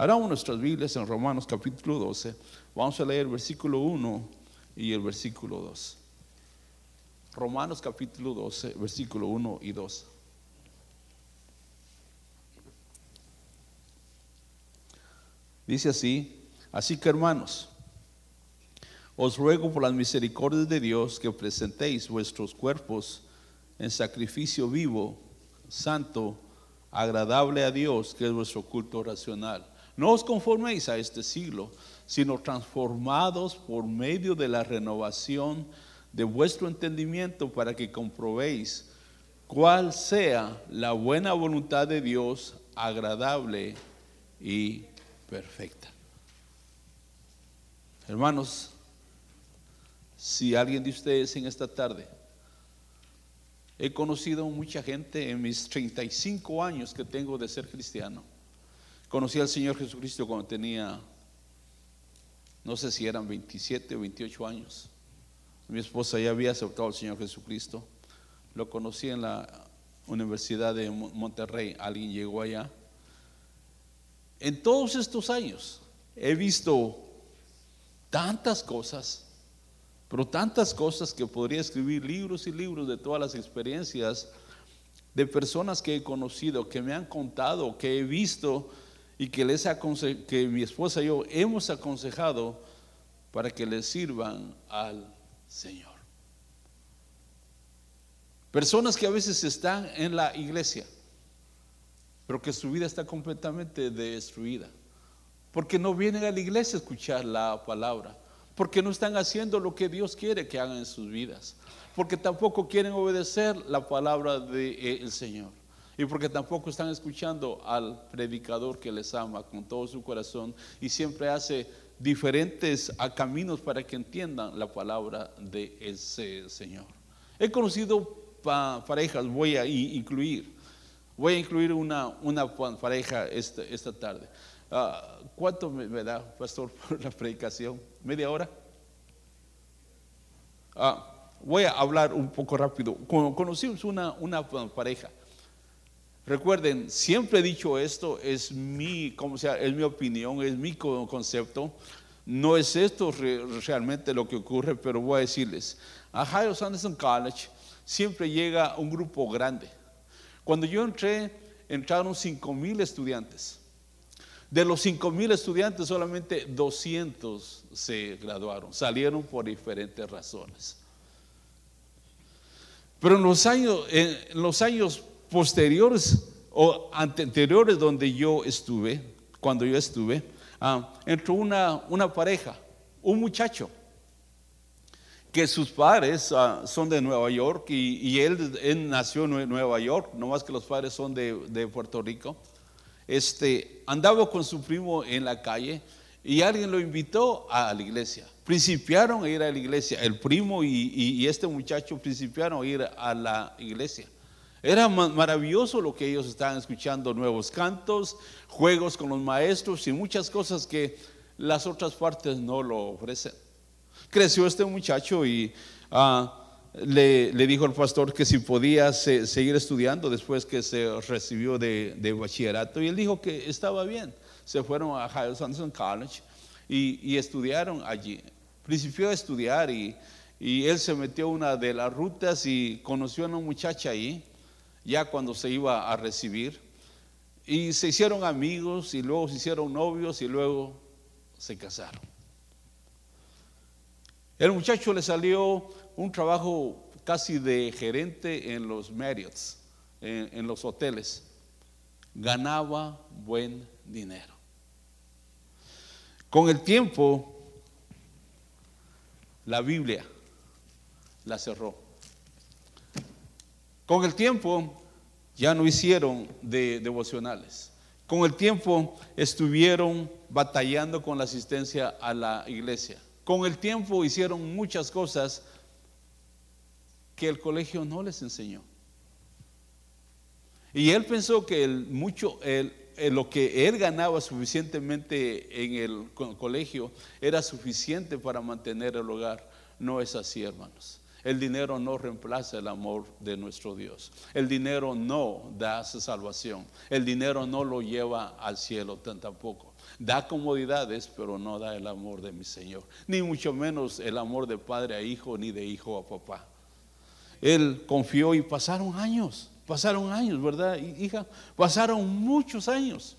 Abramos nuestras Biblias en Romanos capítulo 12. Vamos a leer el versículo 1 y el versículo 2. Romanos capítulo 12, versículo 1 y 2. Dice así, así que hermanos, os ruego por las misericordias de Dios que presentéis vuestros cuerpos en sacrificio vivo, santo, agradable a Dios, que es vuestro culto racional. No os conforméis a este siglo, sino transformados por medio de la renovación de vuestro entendimiento para que comprobéis cuál sea la buena voluntad de Dios, agradable y perfecta. Hermanos, si alguien de ustedes en esta tarde, he conocido mucha gente en mis 35 años que tengo de ser cristiano. Conocí al Señor Jesucristo cuando tenía, no sé si eran 27 o 28 años. Mi esposa ya había aceptado al Señor Jesucristo. Lo conocí en la Universidad de Monterrey. Alguien llegó allá. En todos estos años he visto tantas cosas, pero tantas cosas que podría escribir libros y libros de todas las experiencias de personas que he conocido, que me han contado, que he visto y que, les que mi esposa y yo hemos aconsejado para que les sirvan al Señor. Personas que a veces están en la iglesia, pero que su vida está completamente destruida, porque no vienen a la iglesia a escuchar la palabra, porque no están haciendo lo que Dios quiere que hagan en sus vidas, porque tampoco quieren obedecer la palabra del Señor y porque tampoco están escuchando al predicador que les ama con todo su corazón y siempre hace diferentes caminos para que entiendan la palabra de ese Señor. He conocido parejas, voy a incluir, voy a incluir una, una pareja esta, esta tarde. Ah, ¿Cuánto me, da, pastor, por la predicación? ¿Media hora? Ah, voy a hablar un poco rápido. Conocimos una, una pareja. Recuerden, siempre he dicho esto, es mi, sea, es mi opinión, es mi concepto. No es esto realmente lo que ocurre, pero voy a decirles, a Ohio Anderson College siempre llega un grupo grande. Cuando yo entré, entraron 5 mil estudiantes. De los 5 mil estudiantes, solamente 200 se graduaron, salieron por diferentes razones. Pero en los años, en los años posteriores o anteriores donde yo estuve, cuando yo estuve, ah, entró una, una pareja, un muchacho, que sus padres ah, son de Nueva York y, él, nació en Nueva York, no más que los padres son de, de, Puerto Rico. Este, andaba con su primo en la calle y alguien lo invitó a la iglesia. Principiaron a ir a la iglesia. El primo y este muchacho principiaron a ir a la iglesia. Era maravilloso lo que ellos estaban escuchando, nuevos cantos, juegos con los maestros y muchas cosas que las otras partes no lo ofrecen. Creció este muchacho y ah, le, dijo al pastor que si podía seguir estudiando después que se recibió de, bachillerato y él dijo que estaba bien. Se fueron a Hiles Anderson College y, estudiaron allí. Principió a estudiar y, y él se metió a una de las rutas y conoció a una muchacha ahí ya cuando se iba a recibir. Y se hicieron amigos y luego se hicieron novios y luego se casaron. El muchacho le salió un trabajo casi de gerente en los Marriotts, en, en los hoteles. Ganaba buen dinero. Con el tiempo, la Biblia la cerró. Con el tiempo ya no hicieron de devocionales. Con el tiempo estuvieron batallando con la asistencia a la iglesia. Con el tiempo hicieron muchas cosas que el colegio no les enseñó. Y él pensó que el mucho, lo que él ganaba suficientemente en el colegio era suficiente para mantener el hogar. No es así, hermanos. El dinero no reemplaza el amor de nuestro Dios. El dinero no da salvación. El dinero no lo lleva al cielo tampoco. Da comodidades, pero no da el amor de mi Señor. Ni mucho menos el amor de padre a hijo, ni de hijo a papá. Él confió y pasaron años, pasaron años, ¿verdad, hija? Pasaron muchos años.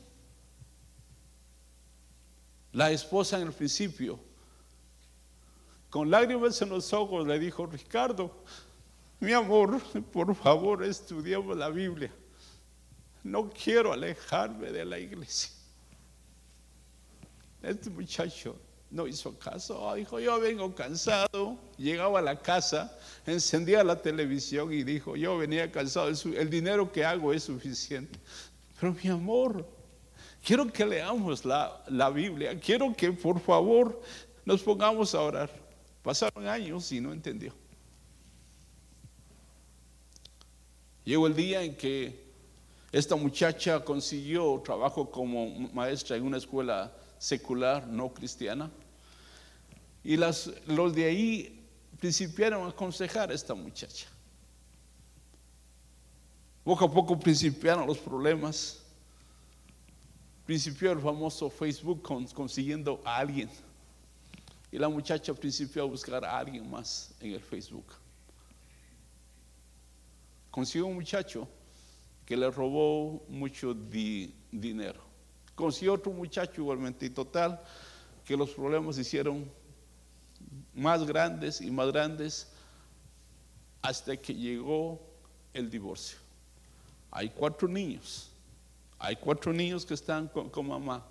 La esposa en el principio, con lágrimas en los ojos, le dijo, Ricardo, mi amor, por favor, estudiemos la Biblia. No quiero alejarme de la iglesia. Este muchacho no hizo caso. dijo, yo vengo cansado. Llegaba a la casa, encendía la televisión y dijo, yo venía cansado. El dinero que hago es suficiente. Pero mi amor, quiero que leamos la, la Biblia. Quiero que por favor nos pongamos a orar. Pasaron años y no entendió. Llegó el día en que esta muchacha consiguió trabajo como maestra en una escuela secular no cristiana. Y los de ahí principiaron a aconsejar a esta muchacha. Poco a poco principiaron los problemas. Principió el famoso Facebook consiguiendo a alguien. Y la muchacha principió a buscar a alguien más en el Facebook. Consiguió un muchacho que le robó mucho dinero. Consiguió otro muchacho igualmente y total que los problemas se hicieron más grandes y más grandes hasta que llegó el divorcio. Hay cuatro niños, hay cuatro niños que están con, con mamá.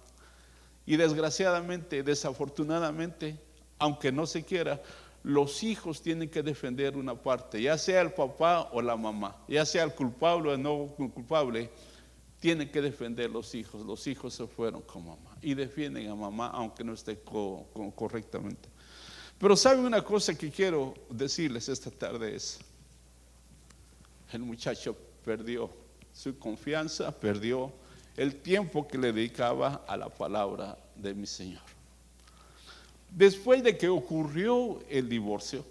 Y desgraciadamente, desafortunadamente, aunque no se quiera, los hijos tienen que defender una parte, ya sea el papá o la mamá, ya sea el culpable o no culpable, tienen que defender los hijos. Los hijos se fueron con mamá y defienden a mamá aunque no esté correctamente. Pero saben una cosa que quiero decirles esta tarde es, el muchacho perdió su confianza, perdió el tiempo que le dedicaba a la palabra de mi Señor. Después de que ocurrió el divorcio,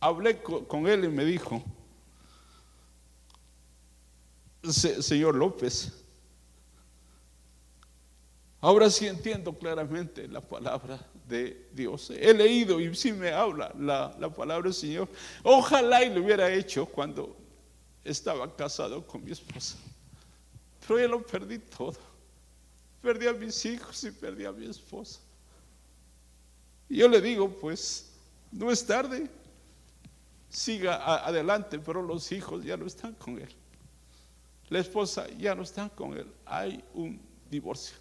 hablé con él y me dijo, señor López, ahora sí entiendo claramente la palabra de Dios. He leído y sí me habla la, la palabra del Señor. Ojalá y lo hubiera hecho cuando estaba casado con mi esposa. Pero yo lo perdí todo. Perdí a mis hijos y perdí a mi esposa. Y yo le digo, pues, no es tarde, siga adelante, pero los hijos ya no están con él. La esposa ya no está con él. Hay un divorcio.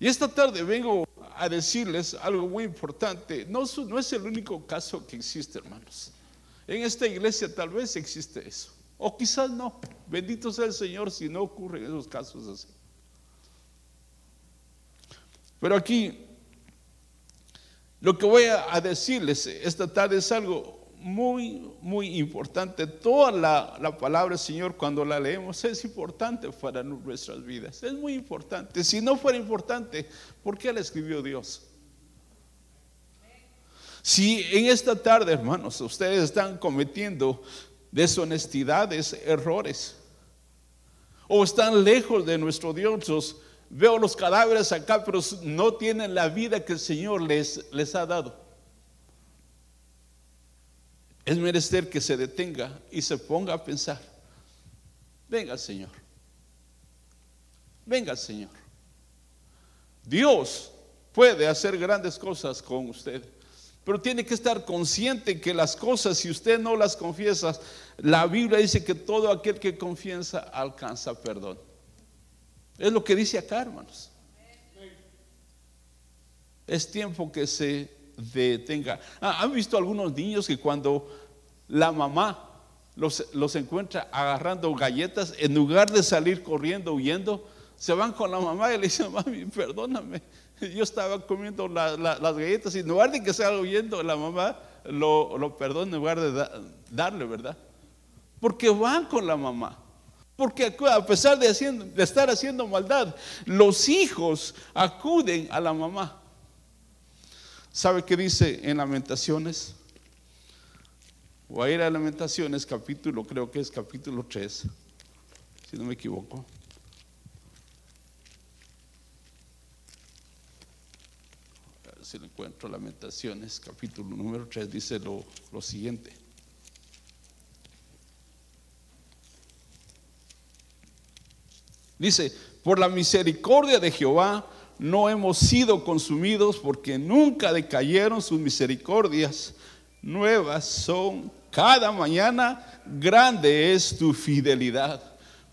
Y esta tarde vengo a decirles algo muy importante. No, no es el único caso que existe, hermanos. En esta iglesia tal vez existe eso. O quizás no. Bendito sea el Señor si no ocurren esos casos así. Pero aquí lo que voy a decirles esta tarde es algo muy, muy importante. Toda la, palabra del Señor cuando la leemos es importante para nuestras vidas. Es muy importante. Si no fuera importante, ¿por qué la escribió Dios? Si en esta tarde, hermanos, ustedes están cometiendo deshonestidades, errores, o están lejos de nuestro Dios, Veo los cadáveres acá, pero no tienen la vida que el Señor les, les ha dado. Es menester que se detenga y se ponga a pensar. Venga, Señor. Venga, Señor. Dios puede hacer grandes cosas con usted, pero tiene que estar consciente que las cosas, si usted no las confiesa, la Biblia dice que todo aquel que confiesa alcanza perdón. Es lo que dice acá, hermanos. Es tiempo que se detenga. Ah, ¿Han visto algunos niños que cuando la mamá los, los, encuentra agarrando galletas, en lugar de salir corriendo, huyendo, se van con la mamá y le dicen, mami, perdóname, yo estaba comiendo las galletas y en lugar de que salga huyendo, la mamá lo, lo perdona en lugar de darle, ¿verdad? Porque van con la mamá. Porque a pesar de, estar haciendo maldad, los hijos acuden a la mamá. ¿Sabe qué dice en Lamentaciones? Voy a ir a Lamentaciones, capítulo, creo que es capítulo 3, si no me equivoco. A ver si lo encuentro, Lamentaciones, capítulo número 3, dice lo siguiente. Dice, por la misericordia de Jehová no hemos sido consumidos porque nunca decayeron sus misericordias. Nuevas son cada mañana, grande es tu fidelidad.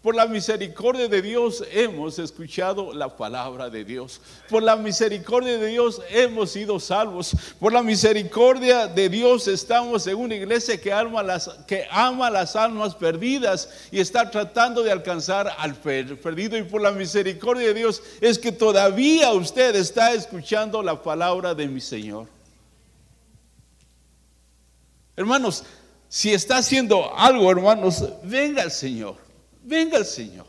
Por la misericordia de Dios hemos escuchado la palabra de Dios. Por la misericordia de Dios hemos sido salvos. Por la misericordia de Dios estamos en una iglesia que ama las, que ama las almas perdidas y está tratando de alcanzar al perdido. Y por la misericordia de Dios es que todavía usted está escuchando la palabra de mi Señor. Hermanos, si está haciendo algo, hermanos, venga al Señor. Venga el Señor.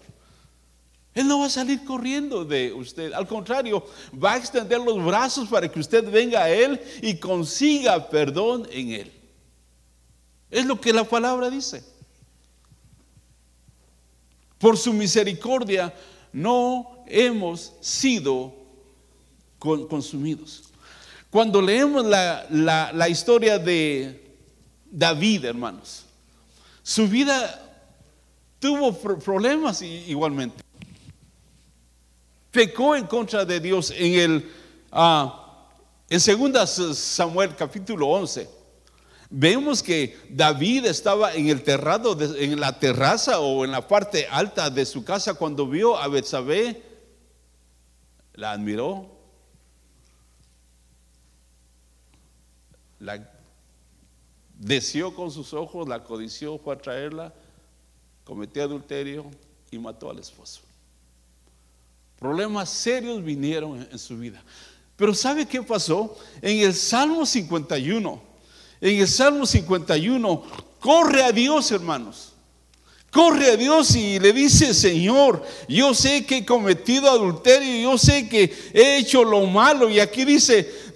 Él no va a salir corriendo de usted. Al contrario, va a extender los brazos para que usted venga a Él y consiga perdón en Él. Es lo que la palabra dice. Por su misericordia no hemos sido consumidos. Cuando leemos la, la historia de David, hermanos, su vida tuvo problemas igualmente. Pecó en contra de Dios en el uh, en segunda Samuel capítulo 11. Vemos que David estaba en el terrado, en la terraza o en la parte alta de su casa cuando vio a Betsabé, la admiró, la deseó con sus ojos, la codició, fue a traerla cometió adulterio y mató al esposo. Problemas serios vinieron en su vida. Pero ¿sabe qué pasó? En el Salmo 51, en el Salmo 51, corre a Dios, hermanos. Corre a Dios y le dice, Señor, yo sé que he cometido adulterio, yo sé que he hecho lo malo. Y aquí dice,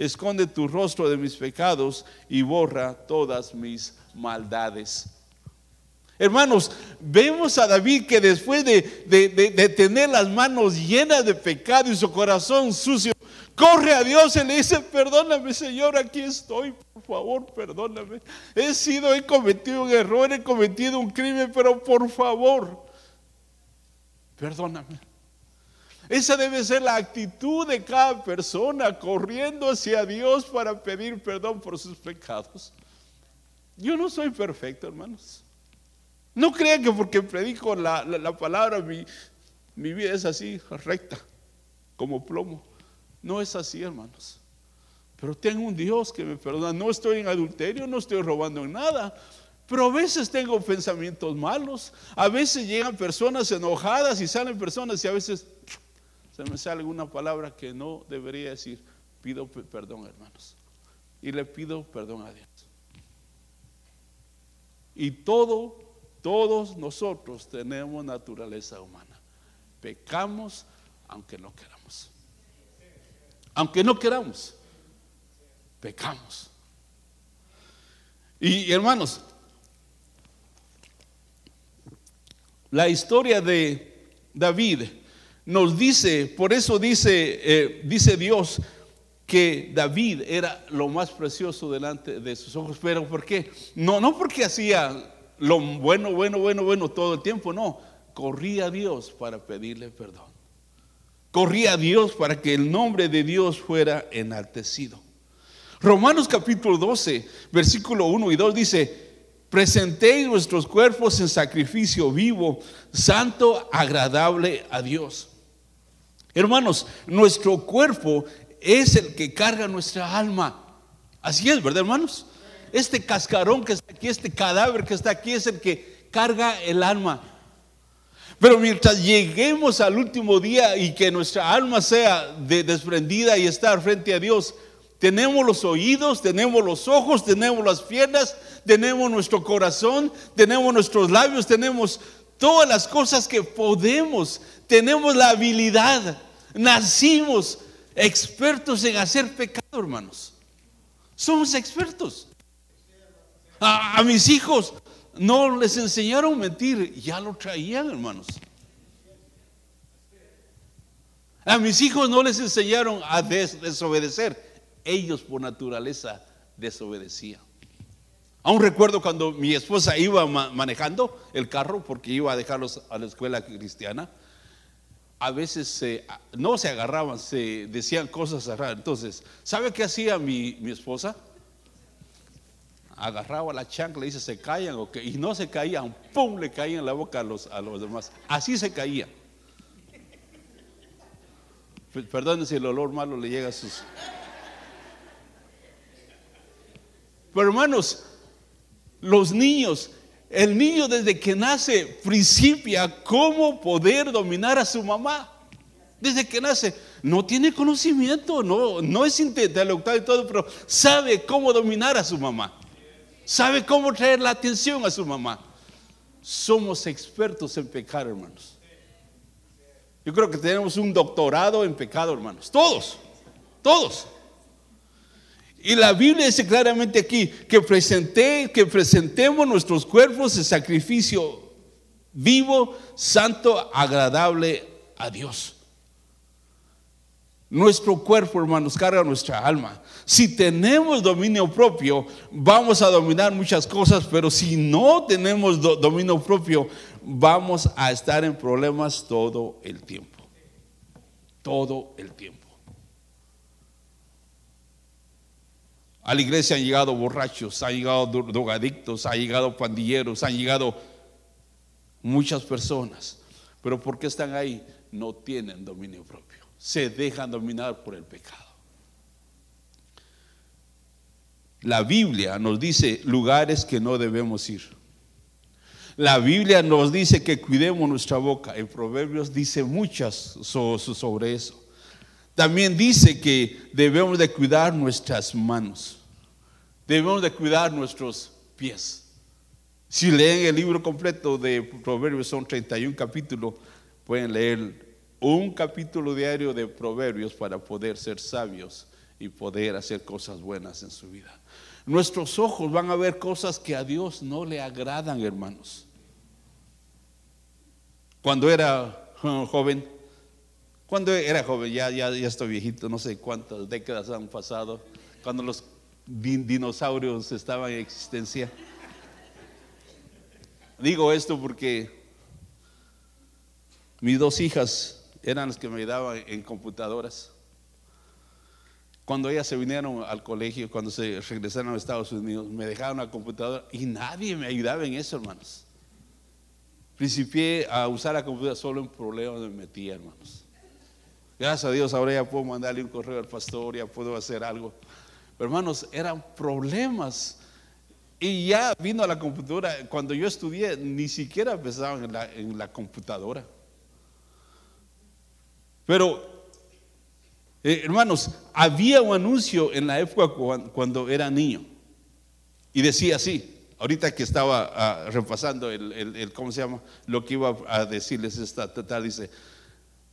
esconde tu rostro de mis pecados y borra todas mis maldades. Hermanos, vemos a David que después de, tener las manos llenas de pecado y su corazón sucio, corre a Dios y le dice, perdóname Señor, aquí estoy, por favor, perdóname. He sido, he cometido un error, he cometido un crimen, pero por favor, perdóname. Esa debe ser la actitud de cada persona corriendo hacia Dios para pedir perdón por sus pecados. Yo no soy perfecto, hermanos. No crean que porque predico la, palabra mi, mi vida es así, recta, como plomo. No es así, hermanos. Pero tengo un Dios que me perdona. No estoy en adulterio, no estoy robando en nada. Pero a veces tengo pensamientos malos. A veces llegan personas enojadas y salen personas y a veces se me sale una palabra que no debería decir. Pido perdón, hermanos. Y le pido perdón a Dios. Y todo, todos nosotros tenemos naturaleza humana. Pecamos aunque no queramos. Aunque no queramos, pecamos. Y hermanos, la historia de David nos dice, por eso dice, eh, dice Dios, que David era lo más precioso delante de sus ojos. Pero ¿por qué? No, no porque hacía lo bueno, bueno, bueno, bueno todo el tiempo, no. Corría a Dios para pedirle perdón. Corría a Dios para que el nombre de Dios fuera enaltecido. Romanos capítulo 12, versículo 1 y 2 dice, presentéis vuestros cuerpos en sacrificio vivo, santo, agradable a Dios. Hermanos, nuestro cuerpo es el que carga nuestra alma. Así es, ¿verdad, hermanos? Este cascarón que está aquí, este cadáver que está aquí es el que carga el alma. Pero mientras lleguemos al último día y que nuestra alma sea desprendida y estar frente a Dios, tenemos los oídos, tenemos los ojos, tenemos las piernas, tenemos nuestro corazón, tenemos nuestros labios, tenemos todas las cosas que podemos, tenemos la habilidad, nacimos expertos en hacer pecado, hermanos. Somos expertos. A, mis hijos no les enseñaron mentir, ya lo traían, hermanos. A mis hijos no les enseñaron a desobedecer, ellos por naturaleza desobedecían. Aún recuerdo cuando mi esposa iba manejando el carro porque iba a dejarlos a la escuela cristiana. A veces no se agarraban, se decían cosas raras. Entonces, ¿sabe qué hacía mi, esposa? Agarraba la chancla y dice, se callan, y no se caían, ¡pum! le caían la boca a los, a los demás. Así se caía. Perdón si el olor malo le llega a sus... Pero hermanos, los niños, el niño desde que nace principia cómo poder dominar a su mamá. Desde que nace, no tiene conocimiento, no, no es intelectual y todo, pero sabe cómo dominar a su mamá. Sabe cómo traer la atención a su mamá. Somos expertos en pecar, hermanos. Yo creo que tenemos un doctorado en pecado, hermanos. Todos, todos. Y la Biblia dice claramente aquí que, presenté, que presentemos nuestros cuerpos en sacrificio vivo, santo, agradable a Dios. Nuestro cuerpo, hermanos, carga nuestra alma. Si tenemos dominio propio, vamos a dominar muchas cosas, pero si no tenemos dominio propio, vamos a estar en problemas todo el tiempo. Todo el tiempo. A la iglesia han llegado borrachos, han llegado drogadictos, han llegado pandilleros, han llegado muchas personas. Pero ¿por qué están ahí? No tienen dominio propio. Se dejan dominar por el pecado. La Biblia nos dice lugares que no debemos ir. La Biblia nos dice que cuidemos nuestra boca. En Proverbios dice muchas sobre eso. También dice que debemos de cuidar nuestras manos. Debemos de cuidar nuestros pies. Si leen el libro completo de Proverbios, son 31 capítulos, pueden leer un capítulo diario de Proverbios para poder ser sabios y poder hacer cosas buenas en su vida. Nuestros ojos van a ver cosas que a Dios no le agradan, hermanos. Cuando era joven, cuando era joven, ya, ya, ya estoy viejito, no sé cuántas décadas han pasado, cuando los dinosaurios estaban en existencia. Digo esto porque mis dos hijas eran las que me ayudaban en computadoras. Cuando ellas se vinieron al colegio, cuando se regresaron a Estados Unidos, me dejaron la computadora y nadie me ayudaba en eso, hermanos. Principié a usar la computadora solo en problemas me metía, hermanos. Gracias a Dios, ahora ya puedo mandarle un correo al pastor, ya puedo hacer algo. Pero hermanos, eran problemas. Y ya vino a la computadora. Cuando yo estudié, ni siquiera pensaban en la, computadora. Pero, eh, hermanos, había un anuncio en la época cuando, era niño. Y decía así, ahorita que estaba ah, repasando el, ¿cómo se llama? Lo que iba a decirles esta tarde, dice,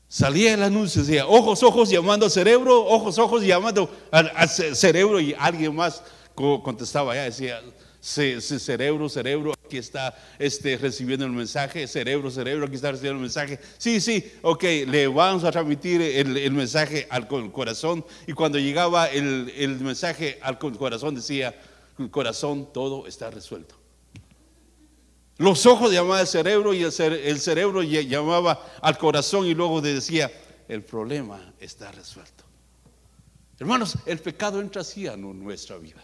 Salía el anuncio, decía, ojos, ojos llamando al cerebro, ojos, ojos llamando al, cerebro y alguien más contestaba ya, decía, cerebro, cerebro, aquí está este, recibiendo el mensaje, cerebro, cerebro, aquí está recibiendo el mensaje. Sí, sí, ok, le vamos a transmitir el, mensaje al corazón. Y cuando llegaba el, el mensaje al corazón decía, corazón, todo está resuelto. Los ojos llamaban al cerebro y el, cerebro llamaba al corazón y luego decía, el problema está resuelto. Hermanos, el pecado entra así a nuestra vida.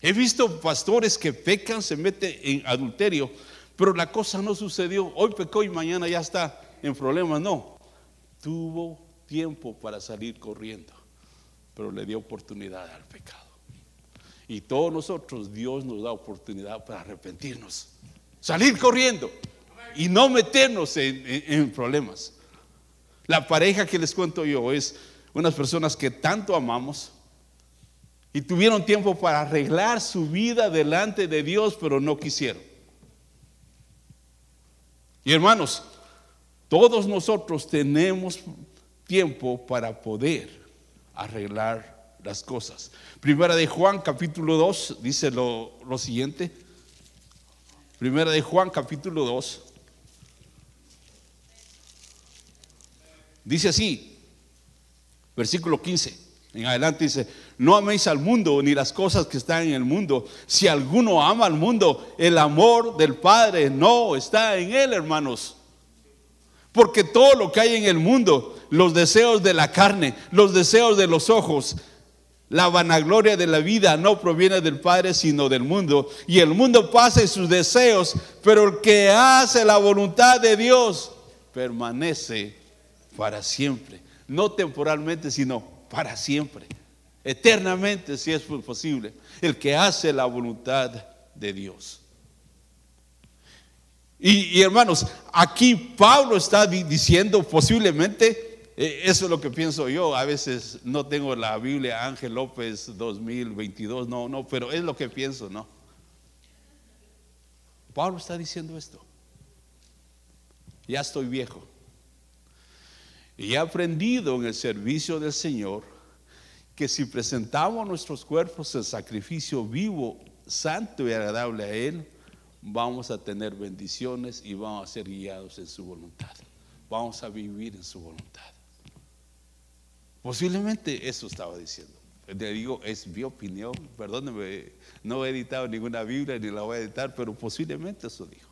He visto pastores que pecan, se meten en adulterio, pero la cosa no sucedió. Hoy pecó y mañana ya está en problemas, no. Tuvo tiempo para salir corriendo, pero le dio oportunidad al pecado. Y todos nosotros, Dios nos da oportunidad para arrepentirnos, salir corriendo y no meternos en, problemas. La pareja que les cuento yo es unas personas que tanto amamos y tuvieron tiempo para arreglar su vida delante de Dios, pero no quisieron. Y hermanos, todos nosotros tenemos tiempo para poder arreglar las cosas. Primera de Juan capítulo 2 dice lo, lo siguiente. Primera de Juan capítulo 2. Dice así, versículo 15, en adelante dice, no améis al mundo ni las cosas que están en el mundo. Si alguno ama al mundo, el amor del Padre no está en él, hermanos. Porque todo lo que hay en el mundo, los deseos de la carne, los deseos de los ojos, la vanagloria de la vida no proviene del Padre, sino del mundo. Y el mundo pasa en sus deseos, pero el que hace la voluntad de Dios permanece para siempre. No temporalmente, sino para siempre. Eternamente, si es posible. El que hace la voluntad de Dios. Y, hermanos, aquí Pablo está diciendo posiblemente, eso es lo que pienso yo, a veces no tengo la Biblia Ángel López 2022, no, no, pero es lo que pienso, ¿no? Pablo está diciendo esto. Ya estoy viejo. Y he aprendido en el servicio del Señor que si presentamos nuestros cuerpos en sacrificio vivo, santo y agradable a Él, vamos a tener bendiciones y vamos a ser guiados en su voluntad. Vamos a vivir en su voluntad. Posiblemente eso estaba diciendo. Le digo, es mi opinión, perdóneme, no he editado ninguna Biblia ni la voy a editar, pero posiblemente eso dijo.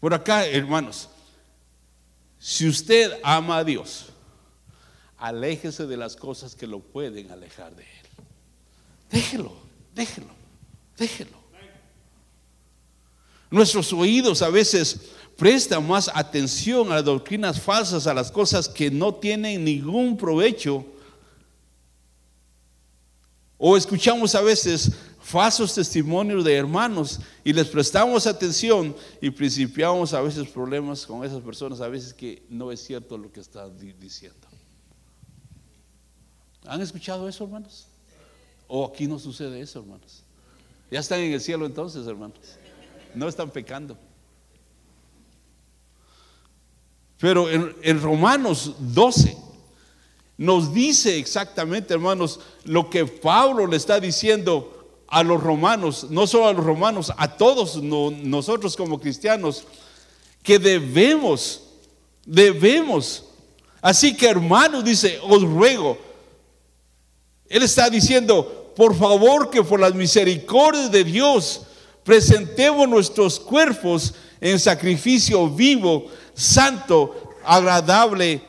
Por acá, hermanos, si usted ama a Dios, aléjese de las cosas que lo pueden alejar de Él. Déjelo, déjelo, déjelo. Nuestros oídos a veces prestan más atención a las doctrinas falsas, a las cosas que no tienen ningún provecho. O escuchamos a veces falsos testimonios de hermanos y les prestamos atención y principiamos a veces problemas con esas personas, a veces que no es cierto lo que están diciendo. ¿Han escuchado eso, hermanos? ¿O aquí no sucede eso, hermanos? Ya están en el cielo entonces, hermanos. No están pecando. Pero en, Romanos 12 nos dice exactamente, hermanos, lo que Pablo le está diciendo a los romanos, no solo a los romanos, a todos nosotros como cristianos, que debemos, debemos. Así que hermanos, dice, os ruego, él está diciendo, por favor que por las misericordias de Dios presentemos nuestros cuerpos en sacrificio vivo, santo, agradable,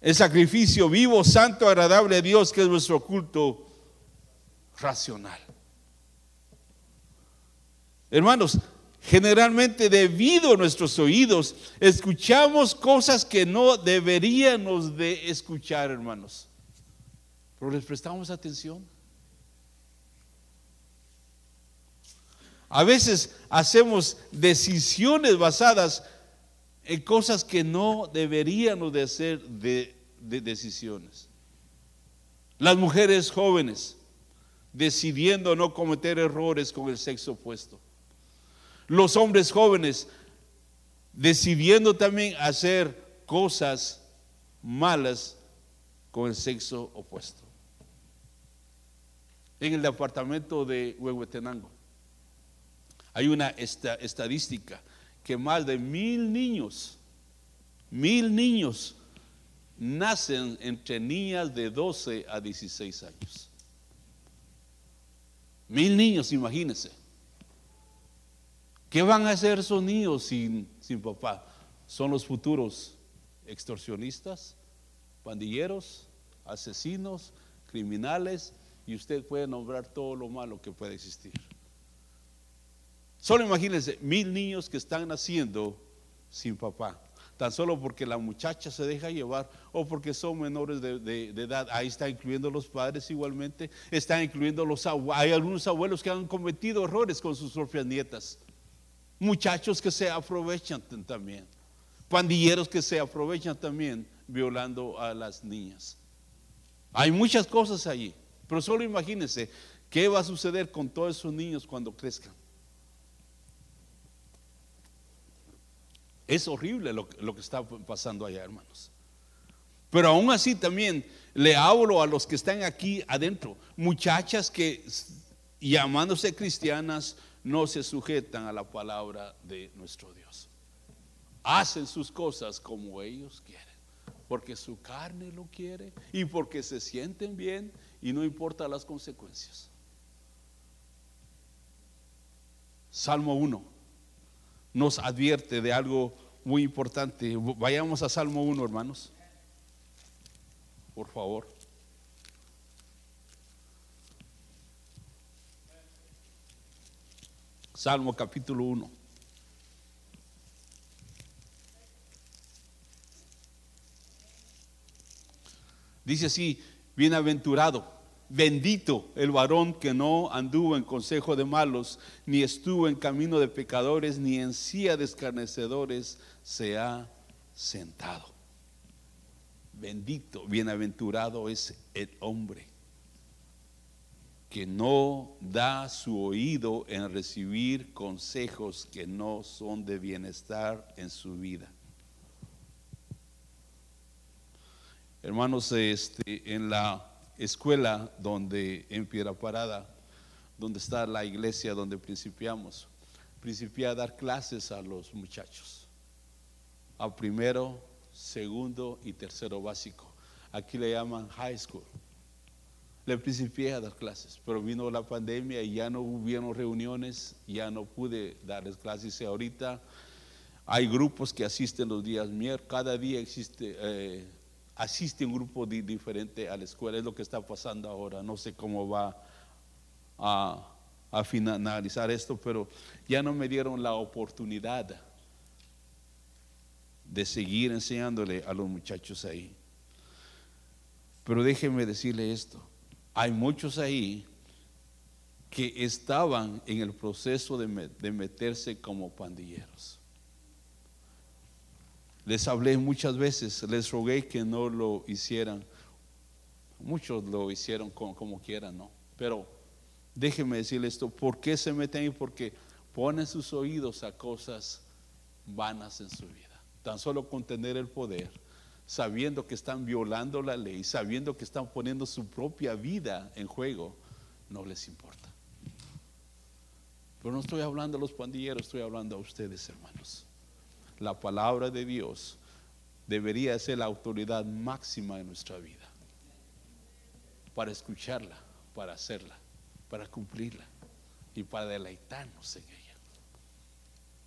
el sacrificio vivo, santo, agradable a Dios, que es nuestro culto racional. Hermanos, generalmente debido a nuestros oídos escuchamos cosas que no deberíamos de escuchar, hermanos. Pero les prestamos atención. A veces hacemos decisiones basadas en cosas que no deberíamos de de, de decisiones. Las mujeres jóvenes decidiendo no cometer errores con el sexo opuesto los hombres jóvenes decidiendo también hacer cosas malas con el sexo opuesto. En el departamento de Huehuetenango hay una estadística que más de mil niños, mil niños nacen entre niñas de 12 a 16 años. Mil niños, imagínense. ¿Qué van a hacer esos niños sin, sin papá? Son los futuros extorsionistas, pandilleros, asesinos, criminales, y usted puede nombrar todo lo malo que puede existir. Solo imagínense, mil niños que están naciendo sin papá. Tan solo porque la muchacha se deja llevar o porque son menores de, edad. Ahí está incluyendo los padres igualmente. Están incluyendo los abuelos. Hay algunos abuelos que han cometido errores con sus propias nietas. Muchachos que se aprovechan también. Pandilleros que se aprovechan también violando a las niñas. Hay muchas cosas allí. Pero solo imagínense qué va a suceder con todos esos niños cuando crezcan. Es horrible lo, que está pasando allá, hermanos. Pero aún así también le hablo a los que están aquí adentro, muchachas que llamándose cristianas no se sujetan a la palabra de nuestro Dios. Hacen sus cosas como ellos quieren, porque su carne lo quiere y porque se sienten bien y no importa las consecuencias. Salmo 1 nos advierte de algo muy importante. Vayamos a Salmo 1, hermanos. Por favor. Salmo capítulo 1. Dice así, bienaventurado Bendito el varón que no anduvo en consejo de malos, ni estuvo en camino de pecadores, ni en silla de escarnecedores se ha sentado. Bendito, bienaventurado es el hombre que no da su oído en recibir consejos que no son de bienestar en su vida. Hermanos, este, en la escuela donde en Piedra Parada, donde está la iglesia donde principiamos, principié a dar clases a los muchachos, a primero, segundo y tercero básico. Aquí le llaman high school. Le principié a dar clases, pero vino la pandemia y ya no hubieron reuniones, ya no pude darles clases. Y ahorita hay grupos que asisten los días cada día existe eh, asiste un grupo diferente a la escuela. Es lo que está pasando ahora. No sé cómo va a, finalizar esto, pero ya no me dieron la oportunidad de seguir enseñándole a los muchachos ahí. Pero déjenme decirle esto. Hay muchos ahí que estaban en el proceso de meterse como pandilleros. Les hablé muchas veces, les rogué que no lo hicieran. Muchos lo hicieron como, quieran, ¿no? Pero déjenme decirle esto, ¿por qué se meten ahí? Porque ponen sus oídos a cosas vanas en su vida. Tan solo con tener el poder, sabiendo que están violando la ley, sabiendo que están poniendo su propia vida en juego, no les importa. Pero no estoy hablando a los pandilleros, estoy hablando a ustedes, hermanos la palabra de Dios debería ser la autoridad máxima de nuestra vida. Para escucharla, para hacerla, para cumplirla y para deleitarnos en ella.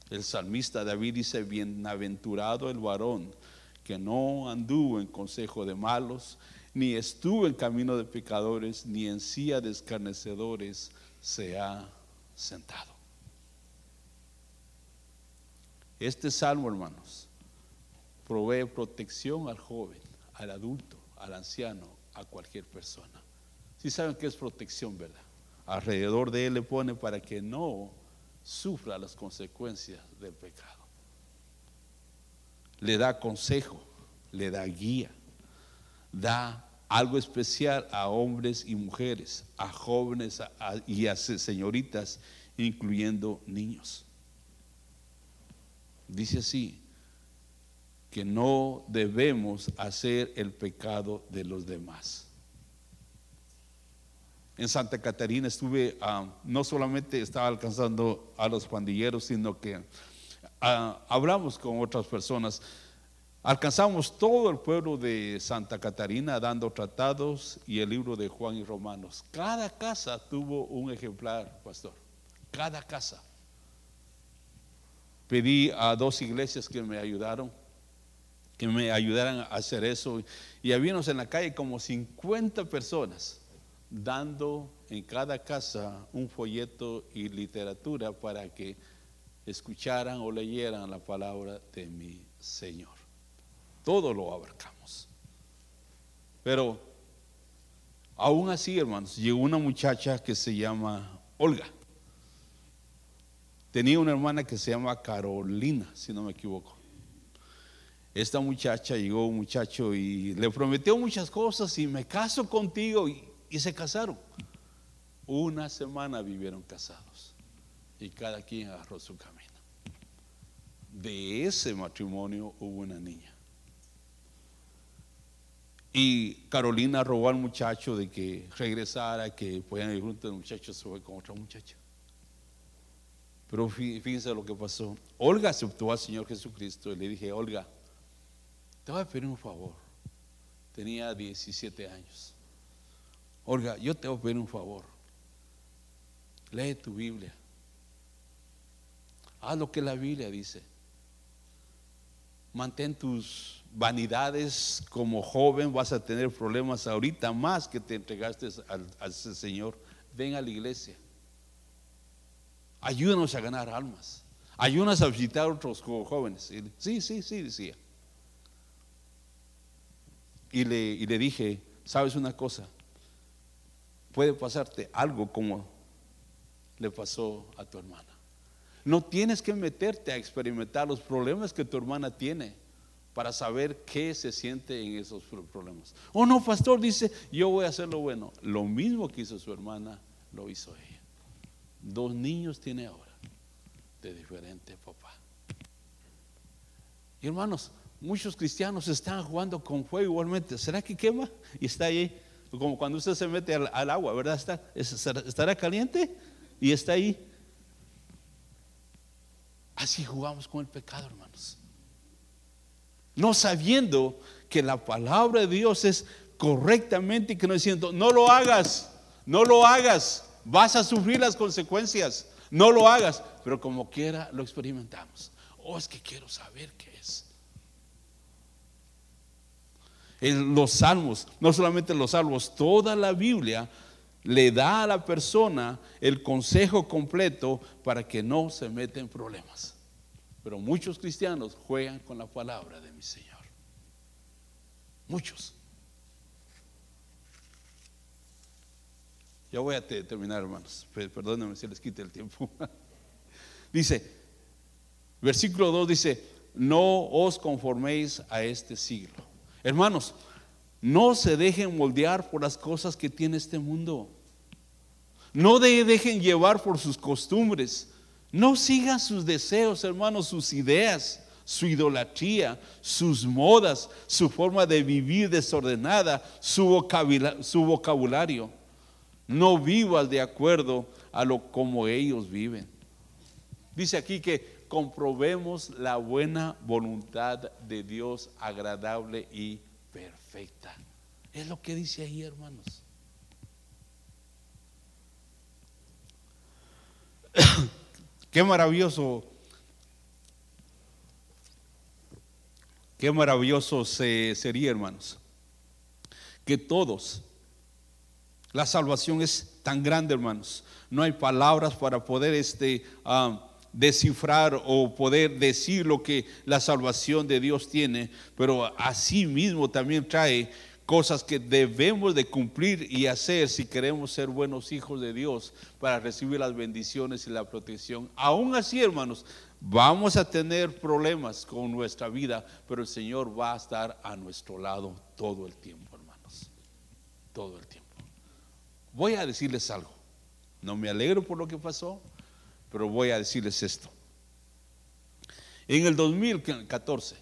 El salmista David dice, bienaventurado el varón que no anduvo en consejo de malos, ni estuvo en camino de pecadores, ni en silla de escarnecedores se ha sentado. Este salmo, hermanos, provee protección al joven, al adulto, al anciano, a cualquier persona. Si saben que es protección, ¿verdad? Alrededor de él le pone para que no sufra las consecuencias del pecado. Le da consejo, le da guía, da algo especial a hombres y mujeres, a jóvenes y a señoritas, incluyendo niños dice así, que no debemos hacer el pecado de los demás. En Santa Catarina estuve, ah, no solamente estaba alcanzando a los pandilleros, sino que ah, hablamos con otras personas. Alcanzamos todo el pueblo de Santa Catarina dando tratados y el libro de Juan y Romanos. Cada casa tuvo un ejemplar, pastor. Cada casa. Pedí a dos iglesias que me ayudaron, que me ayudaran a hacer eso. Y habíamos en la calle como 50 personas dando en cada casa un folleto y literatura para que escucharan o leyeran la palabra de mi Señor. Todo lo abarcamos. Pero aún así, hermanos, llegó una muchacha que se llama Olga. Tenía una hermana que se llama Carolina, si no me equivoco. Esta muchacha llegó un muchacho y le prometió muchas cosas y me caso contigo y, se casaron. Una semana vivieron casados y cada quien agarró su camino. De ese matrimonio hubo una niña. Y Carolina robó al muchacho de que regresara, que podían ir juntos. El muchacho se fue con otra muchacha. Pero fíjense lo que pasó. Olga aceptó al Señor Jesucristo y le dije, Olga, te voy a pedir un favor. Tenía 17 años. Olga, yo te voy a pedir un favor. Lee tu Biblia. Haz lo que la Biblia dice. Mantén tus vanidades como joven. Vas a tener problemas ahorita más que te entregaste al, al Señor. Ven a la iglesia. Ayúdanos a ganar almas. Ayúdanos a visitar a otros jóvenes. Sí, sí, sí, decía. Y le, y le dije, ¿sabes una cosa? Puede pasarte algo como le pasó a tu hermana. No tienes que meterte a experimentar los problemas que tu hermana tiene para saber qué se siente en esos problemas. Oh, no, pastor dice, yo voy a hacer lo bueno. Lo mismo que hizo su hermana, lo hizo ella. Dos niños tiene ahora, de diferente papá. Y hermanos, muchos cristianos están jugando con fuego igualmente. ¿Será que quema? Y está ahí, como cuando usted se mete al, agua, ¿verdad? Está, estará caliente y está ahí. Así jugamos con el pecado, hermanos. No sabiendo que la palabra de Dios es correctamente y que no diciendo, no lo hagas, no lo hagas, vas a sufrir las consecuencias, no lo hagas, pero como quiera lo experimentamos. Oh, es que quiero saber qué es. En los salmos, no solamente los salmos, toda la Biblia le da a la persona el consejo completo para que no se meta en problemas. Pero muchos cristianos juegan con la palabra de mi Señor. Muchos. Ya voy a terminar, hermanos. Perdónenme si les quite el tiempo. dice, versículo 2 dice, no os conforméis a este siglo. Hermanos, no se dejen moldear por las cosas que tiene este mundo. No dejen llevar por sus costumbres. No sigan sus deseos, hermanos, sus ideas, su idolatría, sus modas, su forma de vivir desordenada, su vocabulario. No vivas de acuerdo a lo como ellos viven. Dice aquí que comprobemos la buena voluntad de Dios agradable y perfecta. Es lo que dice ahí, hermanos. Qué maravilloso. Qué maravilloso sería, hermanos. Que todos, la salvación es tan grande, hermanos. No hay palabras para poder este, ah, descifrar o poder decir lo que la salvación de Dios tiene, pero así mismo también trae cosas que debemos de cumplir y hacer si queremos ser buenos hijos de Dios para recibir las bendiciones y la protección. Aún así, hermanos, vamos a tener problemas con nuestra vida, pero el Señor va a estar a nuestro lado todo el tiempo, hermanos. Todo el tiempo. Voy a decirles algo. No me alegro por lo que pasó, pero voy a decirles esto. En el 2014,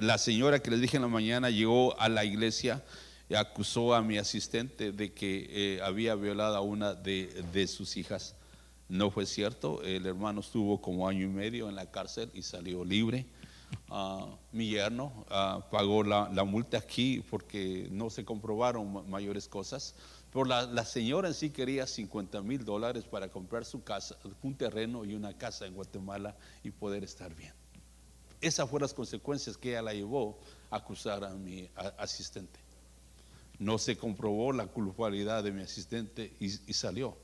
la señora que les dije en la mañana llegó a la iglesia y acusó a mi asistente de que eh, había violado a una de, sus hijas. No fue cierto, el hermano estuvo como año y medio en la cárcel y salió libre. Ah, mi yerno ah, pagó la, multa aquí porque no se comprobaron mayores cosas. La, la, señora en sí quería 50 mil dólares para comprar su casa, un terreno y una casa en Guatemala y poder estar bien. Esas fueron las consecuencias que ella la llevó a acusar a mi asistente. No se comprobó la culpabilidad de mi asistente y, salió.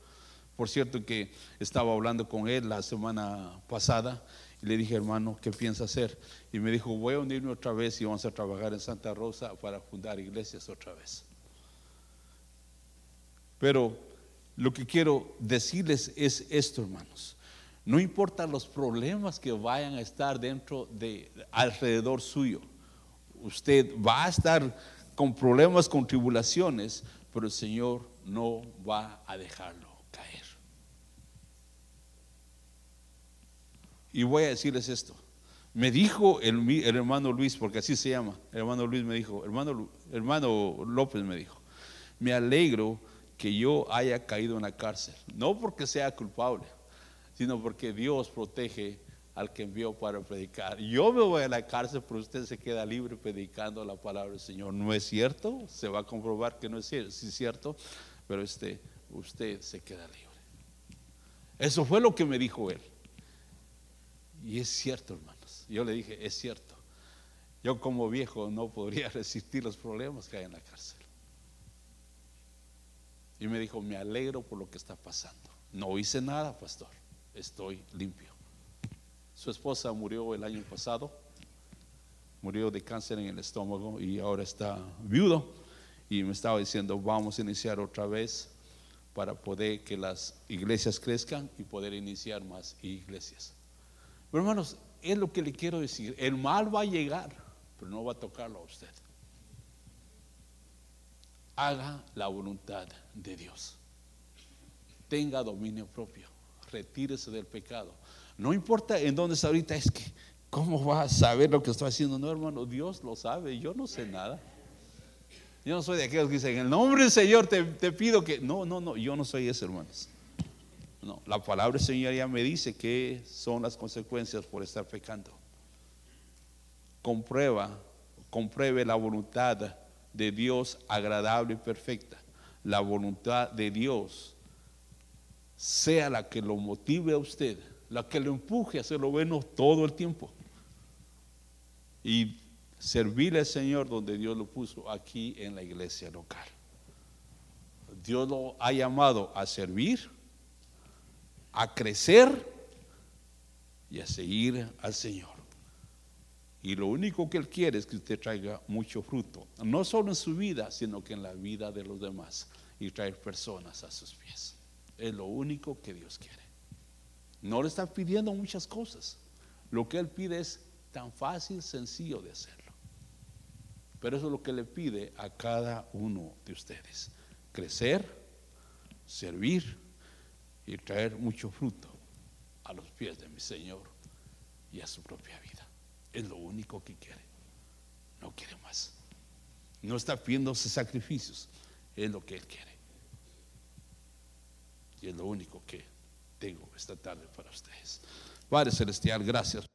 Por cierto que estaba hablando con él la semana pasada y le dije, hermano, ¿qué piensa hacer? Y me dijo, voy a unirme otra vez y vamos a trabajar en Santa Rosa para fundar iglesias otra vez. Pero lo que quiero decirles es esto, hermanos. No importa los problemas que vayan a estar dentro de alrededor suyo. Usted va a estar con problemas, con tribulaciones, pero el Señor no va a dejarlo caer. Y voy a decirles esto. Me dijo el, hermano Luis, porque así se llama, el hermano Luis me dijo, hermano, hermano López me dijo, me alegro que yo haya caído en la cárcel, no porque sea culpable, sino porque Dios protege al que envió para predicar. Yo me voy a la cárcel, pero usted se queda libre predicando la palabra del Señor. ¿No es cierto? Se va a comprobar que no es cierto, sí es cierto, pero este, usted se queda libre. Eso fue lo que me dijo él. Y es cierto, hermanos. Yo le dije, es cierto. Yo como viejo no podría resistir los problemas que hay en la cárcel. Y me dijo, me alegro por lo que está pasando. No hice nada, pastor. Estoy limpio. Su esposa murió el año pasado. Murió de cáncer en el estómago y ahora está viudo. Y me estaba diciendo, vamos a iniciar otra vez para poder que las iglesias crezcan y poder iniciar más iglesias. Pero hermanos, es lo que le quiero decir. El mal va a llegar, pero no va a tocarlo a usted haga la voluntad de Dios. Tenga dominio propio. Retírese del pecado. No importa en dónde está ahorita, es que, ¿cómo va a saber lo que estoy haciendo? No, hermano, Dios lo sabe, yo no sé nada. Yo no soy de aquellos que dicen, en el nombre del Señor te, pido que... No, no, no, yo no soy ese, hermanos. No, la palabra del Señor ya me dice que son las consecuencias por estar pecando. Comprueba, compruebe la voluntad de Dios agradable y perfecta. La voluntad de Dios sea la que lo motive a usted, la que lo empuje a hacerlo bueno todo el tiempo. Y servirle al Señor donde Dios lo puso aquí en la iglesia local. Dios lo ha llamado a servir, a crecer y a seguir al Señor. Y lo único que Él quiere es que usted traiga mucho fruto, no solo en su vida, sino que en la vida de los demás y traer personas a sus pies. Es lo único que Dios quiere. No le está pidiendo muchas cosas. Lo que Él pide es tan fácil, sencillo de hacerlo. Pero eso es lo que le pide a cada uno de ustedes. Crecer, servir y traer mucho fruto a los pies de mi Señor y a su propia vida. Es lo único que quiere. No quiere más. No está pidiéndose sacrificios. Es lo que Él quiere. Y es lo único que tengo esta tarde para ustedes. Padre Celestial, gracias.